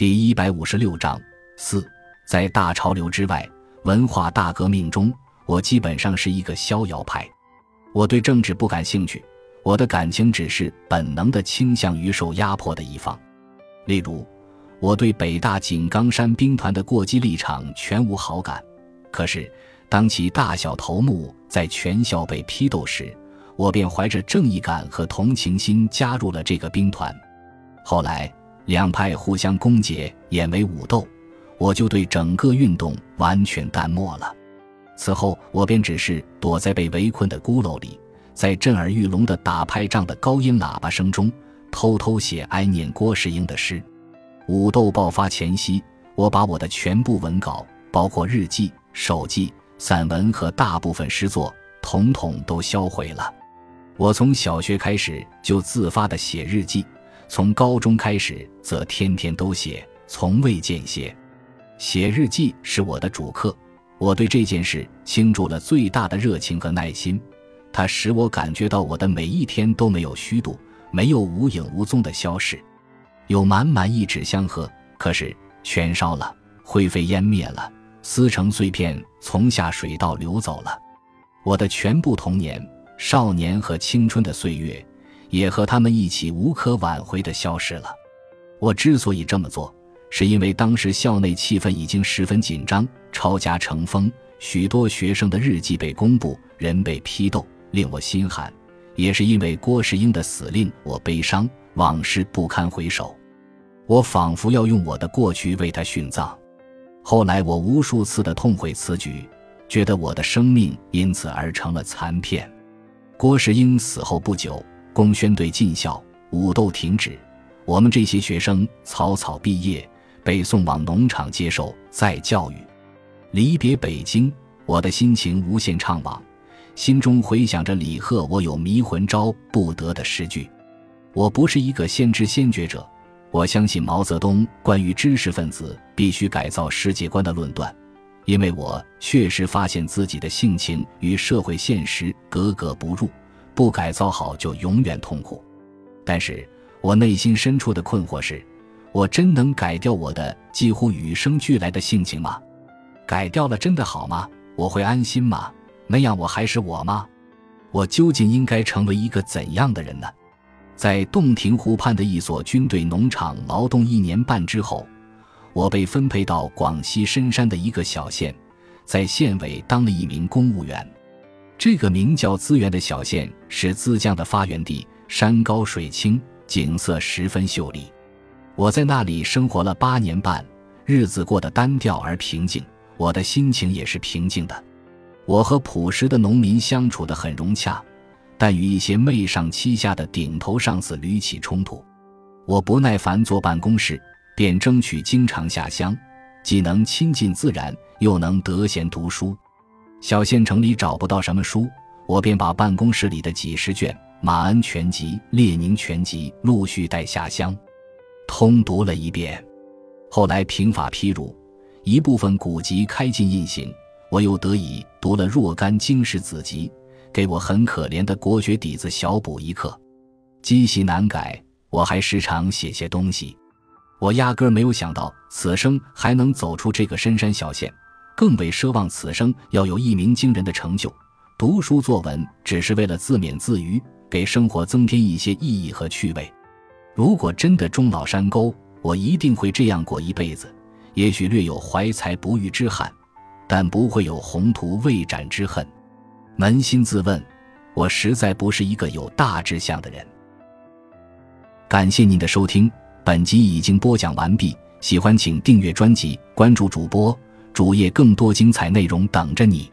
第一百五十六章四，在大潮流之外，文化大革命中，我基本上是一个逍遥派。我对政治不感兴趣，我的感情只是本能的倾向于受压迫的一方。例如，我对北大井冈山兵团的过激立场全无好感。可是，当其大小头目在全校被批斗时，我便怀着正义感和同情心加入了这个兵团。后来。两派互相攻讦，演为武斗，我就对整个运动完全淡漠了。此后，我便只是躲在被围困的孤楼里，在震耳欲聋的打拍仗的高音喇叭声中，偷偷写哀念郭世英的诗。武斗爆发前夕，我把我的全部文稿，包括日记、手记、散文和大部分诗作，统统都销毁了。我从小学开始就自发地写日记。从高中开始，则天天都写，从未间歇。写日记是我的主课，我对这件事倾注了最大的热情和耐心。它使我感觉到我的每一天都没有虚度，没有无影无踪的消逝。有满满一纸香盒，可是全烧了，灰飞烟灭了，撕成碎片，从下水道流走了。我的全部童年、少年和青春的岁月。也和他们一起无可挽回的消失了。我之所以这么做，是因为当时校内气氛已经十分紧张，抄家成风，许多学生的日记被公布，人被批斗，令我心寒；也是因为郭世英的死令我悲伤，往事不堪回首。我仿佛要用我的过去为他殉葬。后来我无数次的痛悔此举，觉得我的生命因此而成了残片。郭世英死后不久。公宣队进校，武斗停止，我们这些学生草草毕业，被送往农场接受再教育。离别北京，我的心情无限怅惘，心中回想着李贺“我有迷魂招不得”的诗句。我不是一个先知先觉者，我相信毛泽东关于知识分子必须改造世界观的论断，因为我确实发现自己的性情与社会现实格格不入。不改造好就永远痛苦，但是我内心深处的困惑是：我真能改掉我的几乎与生俱来的性情吗？改掉了真的好吗？我会安心吗？那样我还是我吗？我究竟应该成为一个怎样的人呢？在洞庭湖畔的一所军队农场劳动一年半之后，我被分配到广西深山的一个小县，在县委当了一名公务员。这个名叫资源的小县是资江的发源地，山高水清，景色十分秀丽。我在那里生活了八年半，日子过得单调而平静，我的心情也是平静的。我和朴实的农民相处得很融洽，但与一些媚上欺下的顶头上司屡起冲突。我不耐烦坐办公室，便争取经常下乡，既能亲近自然，又能得闲读书。小县城里找不到什么书，我便把办公室里的几十卷《马恩全集》《列宁全集》陆续带下乡，通读了一遍。后来平法批儒，一部分古籍开禁印行，我又得以读了若干经史子集，给我很可怜的国学底子小补一课。积习难改，我还时常写些东西。我压根没有想到此生还能走出这个深山小县。更为奢望此生要有一鸣惊人的成就。读书作文只是为了自勉自娱，给生活增添一些意义和趣味。如果真的终老山沟，我一定会这样过一辈子。也许略有怀才不遇之憾，但不会有宏图未展之恨。扪心自问，我实在不是一个有大志向的人。感谢您的收听，本集已经播讲完毕。喜欢请订阅专辑，关注主播。主页更多精彩内容等着你。